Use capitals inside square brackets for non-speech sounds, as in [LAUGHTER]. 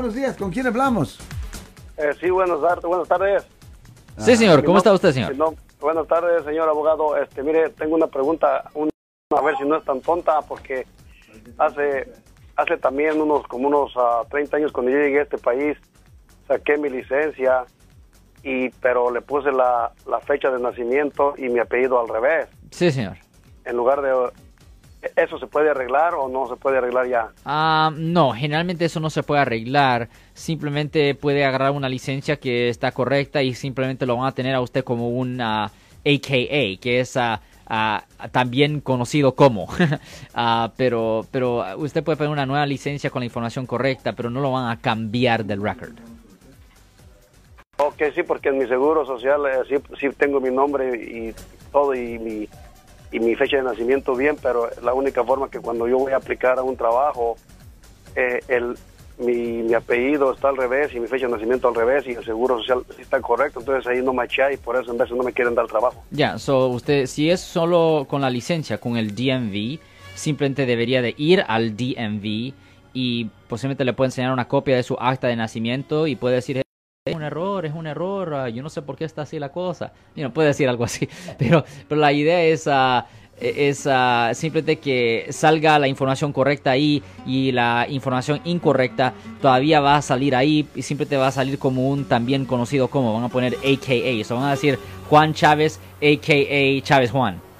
buenos días. ¿Con quién hablamos? Eh, sí, buenas tardes. Buenas tardes. Sí, señor. ¿Cómo Mi está usted, señor? nom- buenas tardes, señor abogado. Este, mire, tengo una pregunta, un- a ver si no es tan tonta, porque hace hace también unos como unos ah, 30 años cuando yo llegué a este país, saqué mi licencia, y pero le puse la, la fecha de nacimiento y mi apellido al revés. Sí, señor. En lugar de... ¿Eso se puede arreglar o no se puede arreglar ya? Ah, no, generalmente eso no se puede arreglar. Simplemente puede agarrar una licencia que está correcta y simplemente lo van a tener a usted como un ah, AKA, que es ah, ah, también conocido como. [LAUGHS] Ah, pero, pero usted puede poner una nueva licencia con la información correcta, pero no lo van a cambiar del record. Ok, sí, porque en mi seguro social eh, sí, sí tengo mi nombre y todo y mi, y mi fecha de nacimiento bien, pero la única forma que cuando yo voy a aplicar a un trabajo, eh, el, mi, apellido está al revés y mi fecha de nacimiento al revés y el seguro social está correcto, entonces ahí no machea y por eso en veces no me quieren dar trabajo. Ya, so usted, si es solo con la licencia, con el DMV, simplemente debería de ir al DMV y posiblemente le puede enseñar una copia de su acta de nacimiento y puede decir, es un error, es un error, ah, yo no sé por qué está así la cosa. Y no puede decir algo así, [LAUGHS] pero, pero la idea es, ah, es ah, simplemente que salga la información correcta ahí y la información incorrecta todavía va a salir ahí y simplemente va a salir como un también conocido como, van a poner AKA, so van a decir Juan Chávez, AKA Chávez Juan.